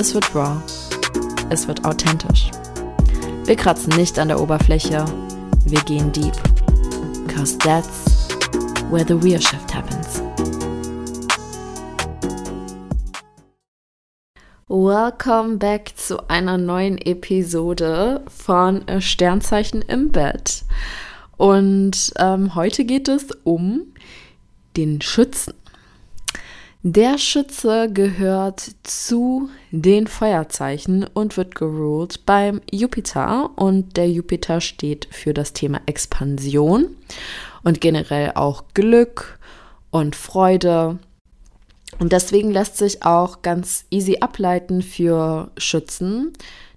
es wird raw, es wird authentisch. Wir kratzen nicht an der Oberfläche, wir gehen deep. Cause that's where the real shift happens. Welcome back zu einer neuen Episode von Sternzeichen im Bett. Und ähm, heute geht es um den Schützen. Der Schütze gehört zu den Feuerzeichen und wird geruled beim Jupiter und der Jupiter steht für das Thema Expansion und generell auch Glück und Freude. Und deswegen lässt sich auch ganz easy ableiten für Schützen,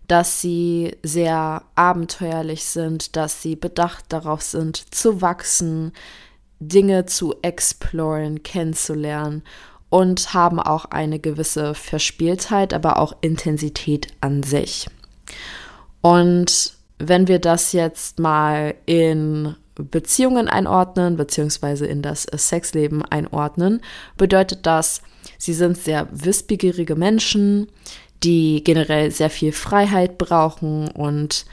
dass sie sehr abenteuerlich sind, dass sie bedacht darauf sind, zu wachsen, Dinge zu exploren, kennenzulernen und haben auch eine gewisse Verspieltheit, aber auch Intensität an sich. Und wenn wir das jetzt mal in Beziehungen einordnen, beziehungsweise in das Sexleben einordnen, bedeutet das, sie sind sehr wissbegierige Menschen, die generell sehr viel Freiheit brauchen und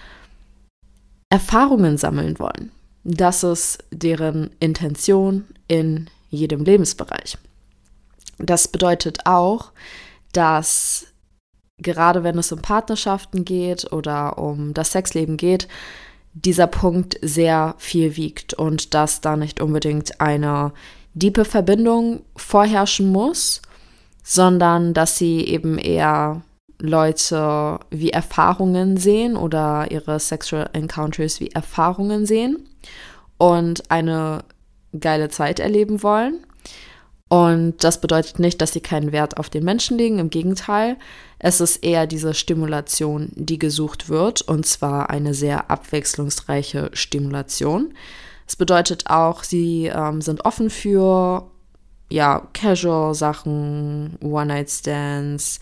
Erfahrungen sammeln wollen. Das ist deren Intention in jedem Lebensbereich. Das bedeutet auch, dass gerade wenn es um Partnerschaften geht oder um das Sexleben geht, dieser Punkt sehr viel wiegt und dass da nicht unbedingt eine diepe Verbindung vorherrschen muss, sondern dass sie eben eher Leute wie Erfahrungen sehen oder ihre Sexual Encounters wie Erfahrungen sehen und eine geile Zeit erleben wollen. Und das bedeutet nicht, dass sie keinen Wert auf den Menschen legen. Im Gegenteil, es ist eher diese Stimulation, die gesucht wird, und zwar eine sehr abwechslungsreiche Stimulation. Es bedeutet auch, sie ähm, sind offen für ja, Casual-Sachen, One-Night-Stands,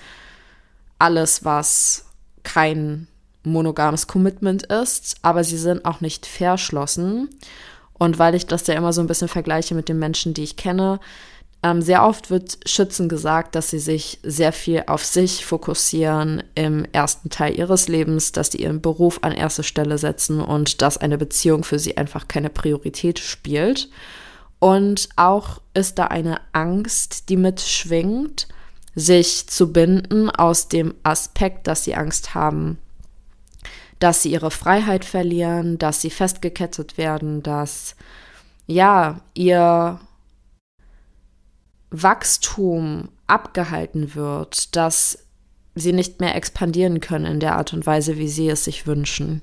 alles, was kein monogames Commitment ist, aber sie sind auch nicht verschlossen. Und weil ich das ja immer so ein bisschen vergleiche mit den Menschen, die ich kenne, ähm, sehr oft wird Schützen gesagt, dass sie sich sehr viel auf sich fokussieren im ersten Teil ihres Lebens, dass sie ihren Beruf an erste Stelle setzen und dass eine Beziehung für sie einfach keine Priorität spielt. Und auch ist da eine Angst, die mitschwingt, sich zu binden aus dem Aspekt, dass sie Angst haben, dass sie ihre Freiheit verlieren, dass sie festgekettet werden, dass ja, ihr Wachstum abgehalten wird, dass sie nicht mehr expandieren können in der Art und Weise, wie sie es sich wünschen.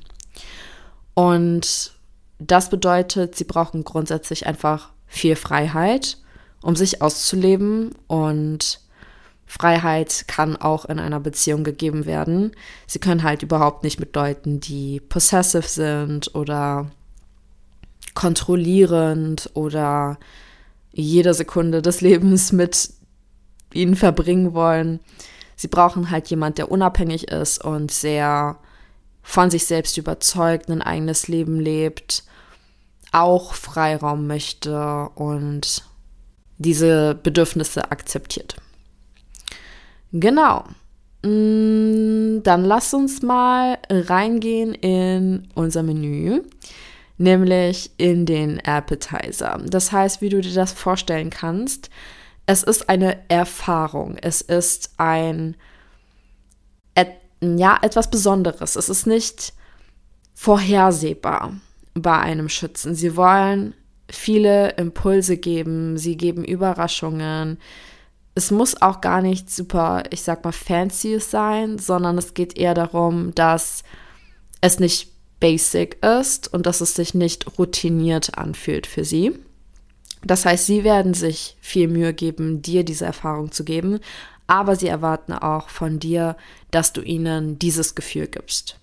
Und das bedeutet, sie brauchen grundsätzlich einfach viel Freiheit, um sich auszuleben und Freiheit kann auch in einer Beziehung gegeben werden. Sie können halt überhaupt nicht mit Leuten, die possessive sind oder kontrollierend oder jede Sekunde des Lebens mit ihnen verbringen wollen. Sie brauchen halt jemand, der unabhängig ist und sehr von sich selbst überzeugt, ein eigenes Leben lebt, auch Freiraum möchte und diese Bedürfnisse akzeptiert. Genau. Mm, dann lass uns mal reingehen in unser Menü nämlich in den Appetizer. Das heißt, wie du dir das vorstellen kannst, es ist eine Erfahrung, es ist ein ja, etwas Besonderes. Es ist nicht vorhersehbar bei einem Schützen. Sie wollen viele Impulse geben, sie geben Überraschungen. Es muss auch gar nicht super, ich sag mal, fancy sein, sondern es geht eher darum, dass es nicht basic ist und dass es sich nicht routiniert anfühlt für sie. Das heißt, sie werden sich viel Mühe geben, dir diese Erfahrung zu geben, aber sie erwarten auch von dir, dass du ihnen dieses Gefühl gibst.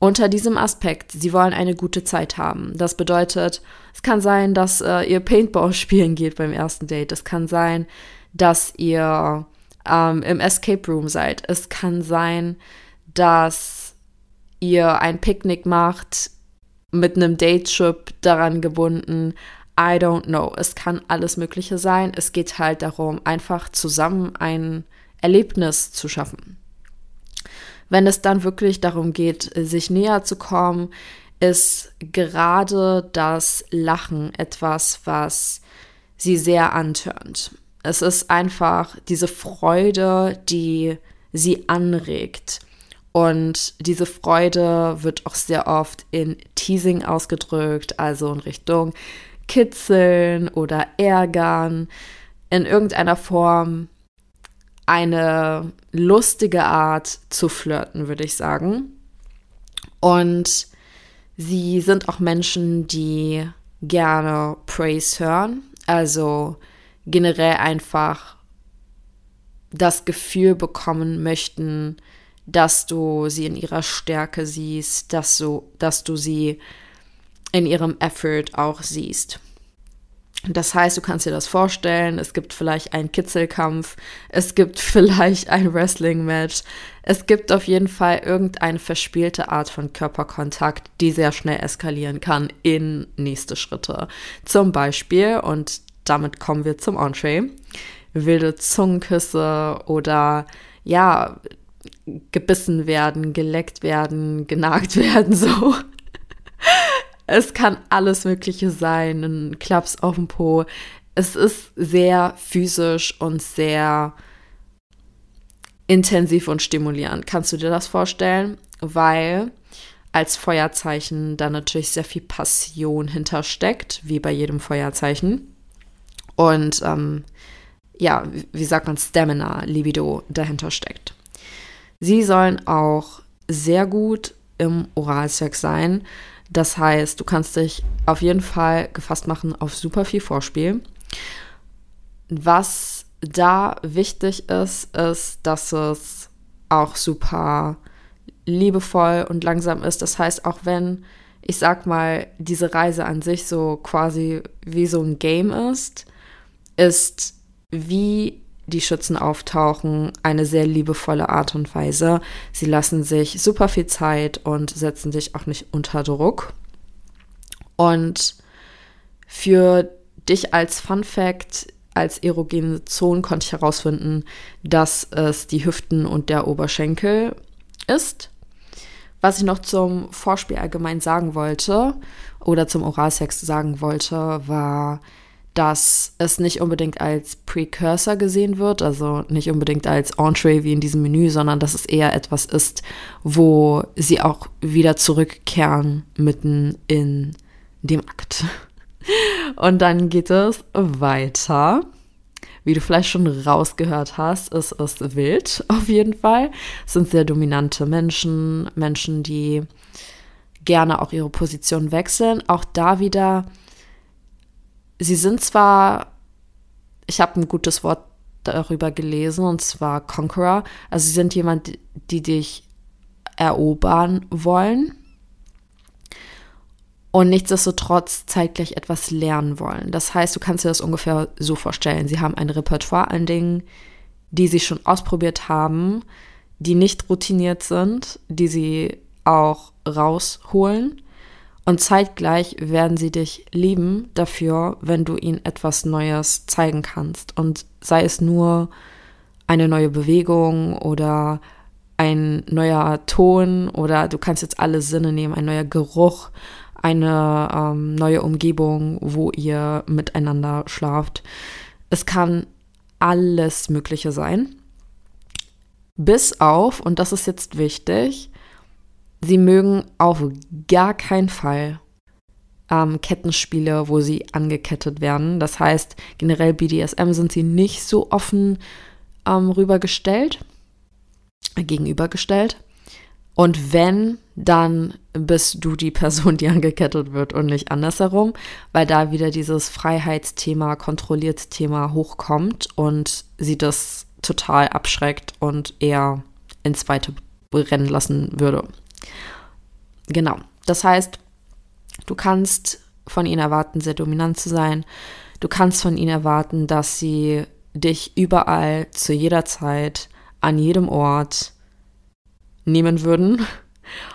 Unter diesem Aspekt, sie wollen eine gute Zeit haben. Das bedeutet, es kann sein, dass äh, ihr Paintball spielen geht beim ersten Date. Es kann sein, dass ihr ähm, im Escape Room seid. Es kann sein, dass ihr ein Picknick macht mit einem Date-Trip daran gebunden. I don't know. Es kann alles Mögliche sein. Es geht halt darum, einfach zusammen ein Erlebnis zu schaffen. Wenn es dann wirklich darum geht, sich näher zu kommen, ist gerade das Lachen etwas, was sie sehr antörnt. Es ist einfach diese Freude, die sie anregt. Und diese Freude wird auch sehr oft in Teasing ausgedrückt, also in Richtung Kitzeln oder Ärgern, in irgendeiner Form eine lustige Art zu flirten, würde ich sagen. Und sie sind auch Menschen, die gerne Praise hören, also generell einfach das Gefühl bekommen möchten, dass du sie in ihrer Stärke siehst, dass du, dass du sie in ihrem Effort auch siehst. Das heißt, du kannst dir das vorstellen, es gibt vielleicht einen Kitzelkampf, es gibt vielleicht ein Wrestling-Match, es gibt auf jeden Fall irgendeine verspielte Art von Körperkontakt, die sehr schnell eskalieren kann in nächste Schritte. Zum Beispiel, und damit kommen wir zum Entree, wilde Zungenküsse oder ja, gebissen werden, geleckt werden, genagt werden, so. Es kann alles Mögliche sein, ein Klaps auf dem Po. Es ist sehr physisch und sehr intensiv und stimulierend. Kannst du dir das vorstellen? Weil als Feuerzeichen da natürlich sehr viel Passion hintersteckt, wie bei jedem Feuerzeichen. Und ähm, ja, wie sagt man, Stamina, Libido dahinter steckt. Sie sollen auch sehr gut im Oralsex sein. Das heißt, du kannst dich auf jeden Fall gefasst machen auf super viel Vorspiel. Was da wichtig ist, ist, dass es auch super liebevoll und langsam ist. Das heißt, auch wenn, ich sag mal, diese Reise an sich so quasi wie so ein Game ist, ist wie die Schützen auftauchen, eine sehr liebevolle Art und Weise. Sie lassen sich super viel Zeit und setzen sich auch nicht unter Druck. Und für dich als Fun Fact, als erogene Zone konnte ich herausfinden, dass es die Hüften und der Oberschenkel ist. Was ich noch zum Vorspiel allgemein sagen wollte oder zum Oralsex sagen wollte, war, dass es nicht unbedingt als Precursor gesehen wird, also nicht unbedingt als Entree wie in diesem Menü, sondern dass es eher etwas ist, wo sie auch wieder zurückkehren mitten in dem Akt. Und dann geht es weiter. Wie du vielleicht schon rausgehört hast, ist es wild auf jeden Fall. Es sind sehr dominante Menschen, Menschen, die gerne auch ihre Position wechseln. Auch da wieder sie sind zwar, ich habe ein gutes Wort darüber gelesen, und zwar Conqueror. Also sie sind jemand, die dich erobern wollen und nichtsdestotrotz zeitgleich etwas lernen wollen. Das heißt, du kannst dir das ungefähr so vorstellen. Sie haben ein Repertoire an Dingen, die sie schon ausprobiert haben, die nicht routiniert sind, die sie auch rausholen und zeitgleich werden sie dich lieben dafür, wenn du ihnen etwas Neues zeigen kannst. Und sei es nur eine neue Bewegung oder ein neuer Ton oder du kannst jetzt alle Sinne nehmen, ein neuer Geruch, eine ähm, neue Umgebung, wo ihr miteinander schlaft. Es kann alles Mögliche sein. Bis auf, und das ist jetzt wichtig, Sie mögen auf gar keinen Fall ähm, Kettenspiele, wo sie angekettet werden. Das heißt, generell BDSM sind sie nicht so offen ähm, rübergestellt, äh, gegenübergestellt. Und wenn, dann bist du die Person, die angekettet wird und nicht andersherum, weil da wieder dieses Freiheitsthema, kontrolliert Thema hochkommt und sie das total abschreckt und eher ins Zweite rennen lassen würde. Genau. Das heißt, du kannst von ihnen erwarten, sehr dominant zu sein. Du kannst von ihnen erwarten, dass sie dich überall, zu jeder Zeit, an jedem Ort nehmen würden.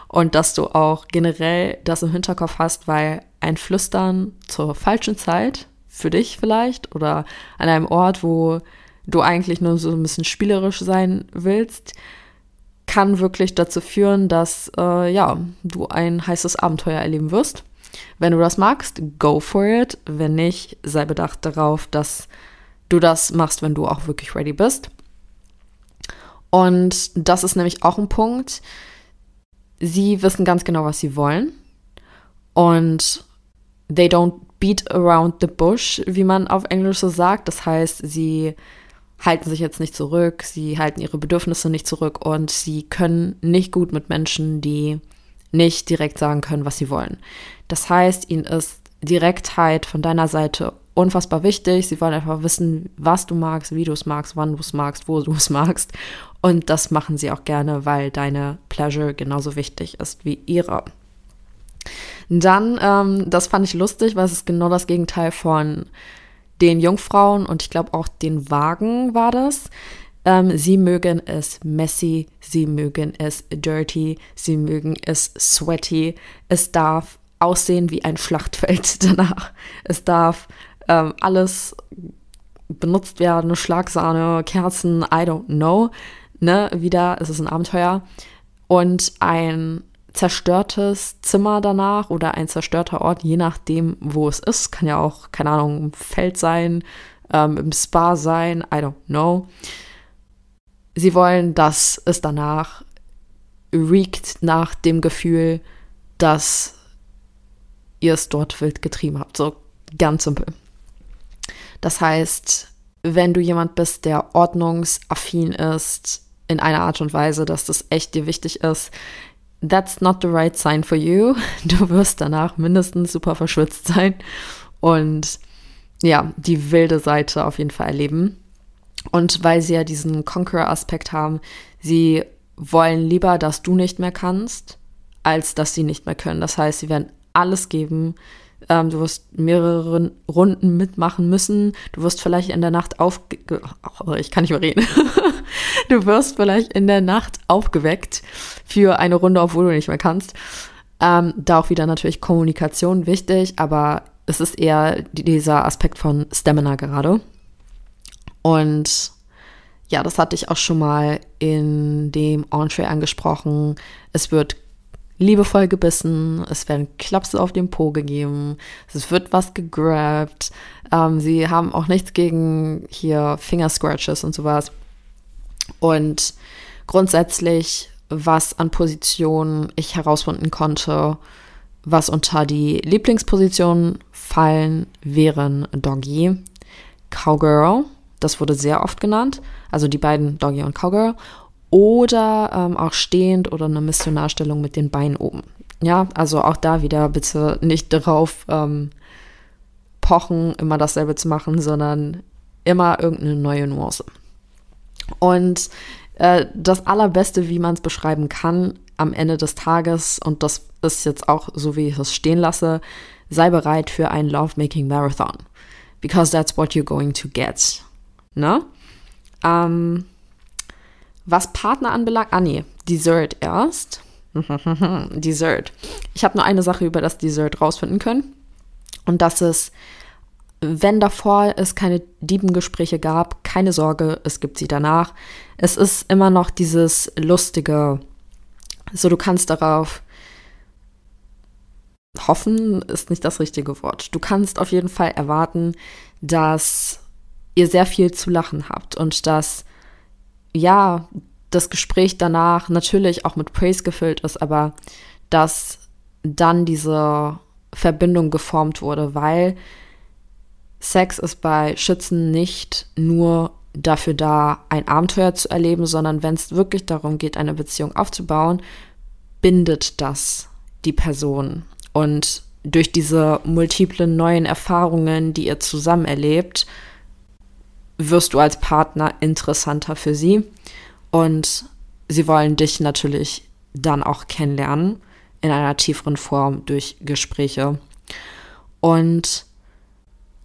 Und dass du auch generell das im Hinterkopf hast, weil ein Flüstern zur falschen Zeit, für dich vielleicht, oder an einem Ort, wo du eigentlich nur so ein bisschen spielerisch sein willst, kann wirklich dazu führen, dass äh, ja, du ein heißes Abenteuer erleben wirst. Wenn du das magst, go for it. Wenn nicht, sei bedacht darauf, dass du das machst, wenn du auch wirklich ready bist. Und das ist nämlich auch ein Punkt. Sie wissen ganz genau, was sie wollen. Und they don't beat around the bush, wie man auf Englisch so sagt. Das heißt, sie halten sich jetzt nicht zurück, sie halten ihre Bedürfnisse nicht zurück und sie können nicht gut mit Menschen, die nicht direkt sagen können, was sie wollen. Das heißt, ihnen ist Direktheit von deiner Seite unfassbar wichtig. Sie wollen einfach wissen, was du magst, wie du es magst, wann du es magst, wo du es magst. Und das machen sie auch gerne, weil deine Pleasure genauso wichtig ist wie ihre. Dann, ähm, das fand ich lustig, weil es ist genau das Gegenteil von den Jungfrauen und ich glaube auch den Wagen war das. Ähm, sie mögen es messy, sie mögen es dirty, sie mögen es sweaty. Es darf aussehen wie ein Schlachtfeld danach. Es darf ähm, alles benutzt werden, Schlagsahne, Kerzen, I don't know. Ne, wieder, es ist ein Abenteuer. Und ein zerstörtes Zimmer danach oder ein zerstörter Ort, je nachdem, wo es ist. Kann ja auch, keine Ahnung, im Feld sein, ähm, im Spa sein, I don't know. Sie wollen, dass es danach riecht nach dem Gefühl, dass ihr es dort wild getrieben habt. So ganz simpel. Das heißt, wenn du jemand bist, der ordnungsaffin ist, in einer Art und Weise, dass das echt dir wichtig ist, that's not the right sign for you. Du wirst danach mindestens super verschwitzt sein und ja, die wilde Seite auf jeden Fall erleben. Und weil sie ja diesen Conqueror-Aspekt haben, sie wollen lieber, dass du nicht mehr kannst, als dass sie nicht mehr können. Das heißt, sie werden alles geben. Ähm, du wirst mehrere Runden mitmachen müssen. Du wirst vielleicht in der Nacht auf... Oh, ich kann nicht mehr reden. du wirst vielleicht in der Nacht aufgeweckt für eine Runde, obwohl du nicht mehr kannst. Ähm, da auch wieder natürlich Kommunikation wichtig, aber es ist eher dieser Aspekt von Stamina gerade. Und ja, das hatte ich auch schon mal in dem Entree angesprochen. Es wird liebevoll gebissen, es werden Klapse auf den Po gegeben, es wird was gegrabt. Ähm, sie haben auch nichts gegen hier Finger-Scratches und sowas. Und grundsätzlich, was an Positionen ich herausfinden konnte, was unter die Lieblingspositionen fallen, wären Doggy, Cowgirl, das wurde sehr oft genannt, also die beiden Doggy und Cowgirl, oder ähm, auch stehend oder eine Missionarstellung mit den Beinen oben. Ja, also auch da wieder bitte nicht darauf ähm, pochen, immer dasselbe zu machen, sondern immer irgendeine neue Nuance. Und äh, das Allerbeste, wie man es beschreiben kann, am Ende des Tages, und das ist jetzt auch so, wie ich es stehen lasse, sei bereit für einen Lovemaking Marathon. Because that's what you're going to get. Ne? Ähm, was Partner anbelangt, ah nee, Dessert erst. Dessert. Ich habe nur eine Sache über das Dessert rausfinden können. Und das ist wenn davor es keine Diebengespräche gab, keine Sorge, es gibt sie danach. Es ist immer noch dieses lustige, so du kannst darauf hoffen, ist nicht das richtige Wort. Du kannst auf jeden Fall erwarten, dass ihr sehr viel zu lachen habt und dass, ja, das Gespräch danach natürlich auch mit Praise gefüllt ist, aber dass dann diese Verbindung geformt wurde, weil Sex ist bei Schützen nicht nur dafür da, ein Abenteuer zu erleben, sondern wenn es wirklich darum geht, eine Beziehung aufzubauen, bindet das die Person. Und durch diese multiplen neuen Erfahrungen, die ihr zusammen erlebt, wirst du als Partner interessanter für sie und sie wollen dich natürlich dann auch kennenlernen in einer tieferen Form durch Gespräche. Und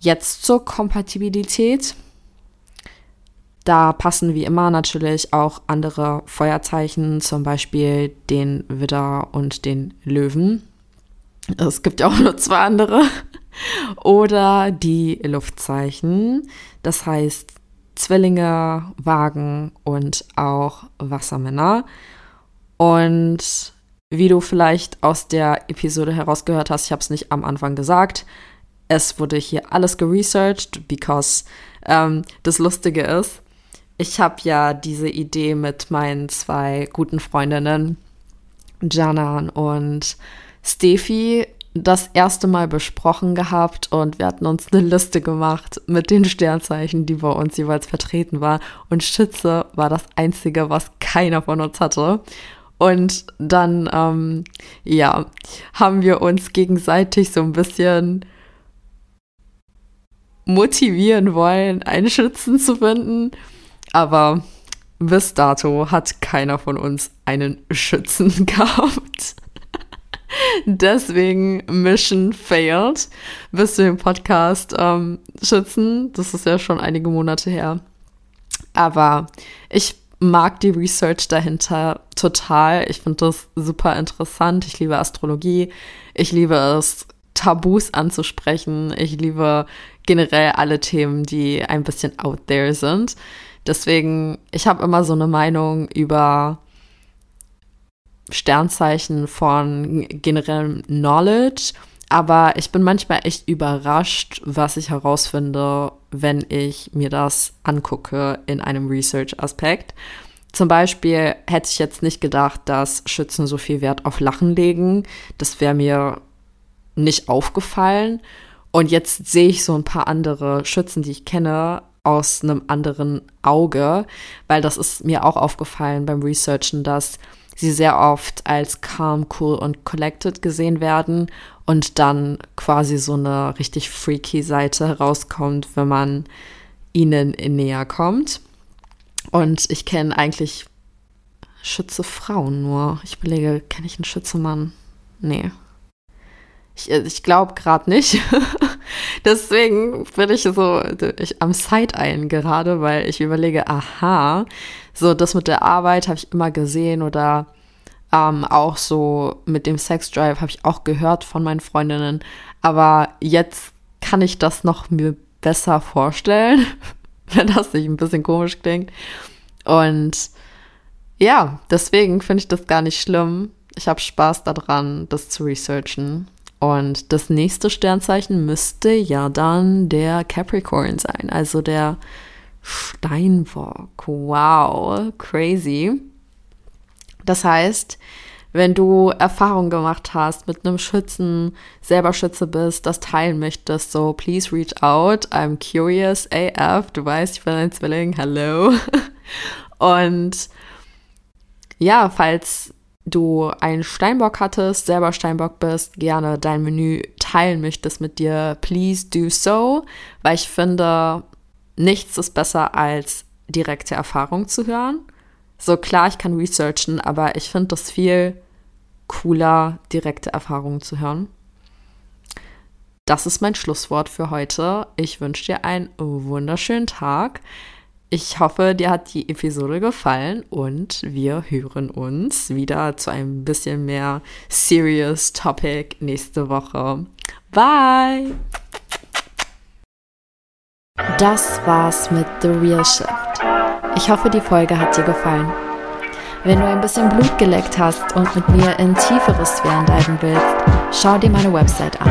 jetzt zur Kompatibilität. Da passen wie immer natürlich auch andere Feuerzeichen, zum Beispiel den Widder und den Löwen. Es gibt ja auch nur zwei andere. Oder die Luftzeichen, das heißt Zwillinge, Wagen und auch Wassermänner. Und wie du vielleicht aus der Episode herausgehört hast, ich habe es nicht am Anfang gesagt, es wurde hier alles geresearched, because ähm, das Lustige ist, ich habe ja diese Idee mit meinen zwei guten Freundinnen, Janan und Steffi, das erste Mal besprochen gehabt und wir hatten uns eine Liste gemacht mit den Sternzeichen, die bei uns jeweils vertreten war. Und Schütze war das Einzige, was keiner von uns hatte. Und dann, ähm, ja, haben wir uns gegenseitig so ein bisschen motivieren wollen, einen Schützen zu finden. Aber bis dato hat keiner von uns einen Schützen gehabt. Deswegen Mission failed. Bis wir den Podcast ähm, schützen. Das ist ja schon einige Monate her. Aber ich mag die Research dahinter total. Ich finde das super interessant. Ich liebe Astrologie. Ich liebe es, Tabus anzusprechen. Ich liebe generell alle Themen, die ein bisschen out there sind. Deswegen, ich habe immer so eine Meinung über Sternzeichen von generellem Knowledge, aber ich bin manchmal echt überrascht, was ich herausfinde, wenn ich mir das angucke in einem Research-Aspekt. Zum Beispiel hätte ich jetzt nicht gedacht, dass Schützen so viel Wert auf Lachen legen. Das wäre mir nicht aufgefallen. Und jetzt sehe ich so ein paar andere Schützen, die ich kenne, aus einem anderen Auge, weil das ist mir auch aufgefallen beim Researchen, dass sie sehr oft als calm, cool und collected gesehen werden und dann quasi so eine richtig freaky Seite herauskommt, wenn man ihnen näher kommt. Und ich kenne eigentlich Schütze Frauen nur. Ich überlege, kenne ich einen Schütze Mann? Nee. Ich, ich glaube gerade nicht. Deswegen bin ich so ich, am Side-Ein gerade, weil ich überlege, aha, so das mit der Arbeit habe ich immer gesehen oder ähm, auch so mit dem Sex-Drive habe ich auch gehört von meinen Freundinnen. Aber jetzt kann ich das noch mir besser vorstellen, wenn das nicht ein bisschen komisch klingt. Und ja, deswegen finde ich das gar nicht schlimm. Ich habe Spaß daran, das zu researchen. Und das nächste Sternzeichen müsste ja dann der Capricorn sein, also der Steinbock. Wow, crazy. Das heißt, wenn du Erfahrung gemacht hast mit einem Schützen, selber Schütze bist, das teilen möchtest, so please reach out. I'm curious AF. Du weißt, ich bin ein Zwilling. Hello. Und ja, falls du einen Steinbock hattest, selber Steinbock bist, gerne dein Menü teilen möchtest mit dir, please do so, weil ich finde, nichts ist besser als direkte Erfahrung zu hören. So klar, ich kann researchen, aber ich finde das viel cooler, direkte Erfahrungen zu hören. Das ist mein Schlusswort für heute. Ich wünsche dir einen wunderschönen Tag. Ich hoffe, dir hat die Episode gefallen und wir hören uns wieder zu einem bisschen mehr serious Topic nächste Woche. Bye! Das war's mit The Real Shift. Ich hoffe, die Folge hat dir gefallen. Wenn du ein bisschen Blut geleckt hast und mit mir in tiefere Sphären diven willst, schau dir meine Website an.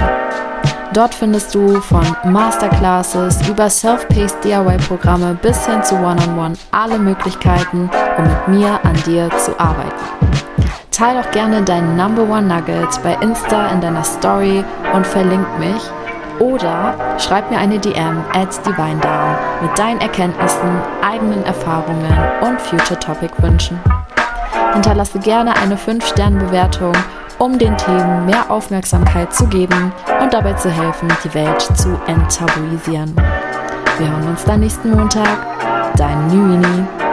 Dort findest du von Masterclasses über Self-Paced DIY-Programme bis hin zu One-on-One -on -One alle Möglichkeiten, um mit mir an dir zu arbeiten. Teil auch gerne deinen Number One Nugget bei Insta in deiner Story und verlink mich oder schreib mir eine DM at DivineDown mit deinen Erkenntnissen, eigenen Erfahrungen und Future Topic Wünschen. Hinterlasse gerne eine 5-Sterne-Bewertung um den Themen mehr Aufmerksamkeit zu geben und dabei zu helfen, die Welt zu enttabuisieren. Wir hören uns dann nächsten Montag. Dein Nüini.